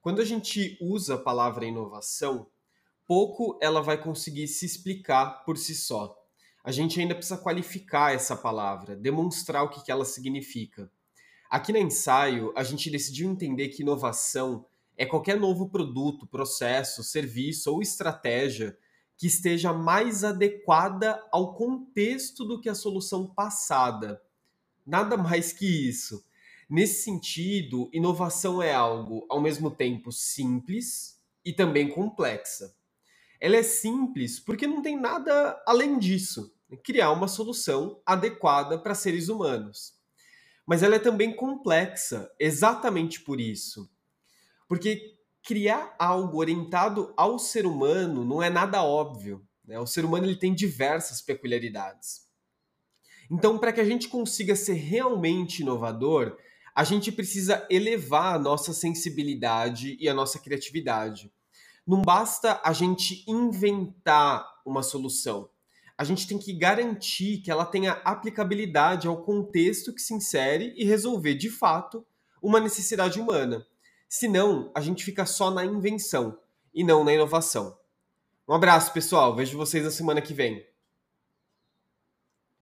Quando a gente usa a palavra inovação, pouco ela vai conseguir se explicar por si só. A gente ainda precisa qualificar essa palavra, demonstrar o que, que ela significa. Aqui na ensaio, a gente decidiu entender que inovação é qualquer novo produto, processo, serviço ou estratégia que esteja mais adequada ao contexto do que a solução passada. Nada mais que isso. Nesse sentido, inovação é algo ao mesmo tempo simples e também complexa. Ela é simples porque não tem nada além disso criar uma solução adequada para seres humanos. Mas ela é também complexa, exatamente por isso. Porque criar algo orientado ao ser humano não é nada óbvio. Né? O ser humano ele tem diversas peculiaridades. Então, para que a gente consiga ser realmente inovador, a gente precisa elevar a nossa sensibilidade e a nossa criatividade. Não basta a gente inventar uma solução. A gente tem que garantir que ela tenha aplicabilidade ao contexto que se insere e resolver de fato uma necessidade humana. Senão, a gente fica só na invenção e não na inovação. Um abraço, pessoal. Vejo vocês na semana que vem.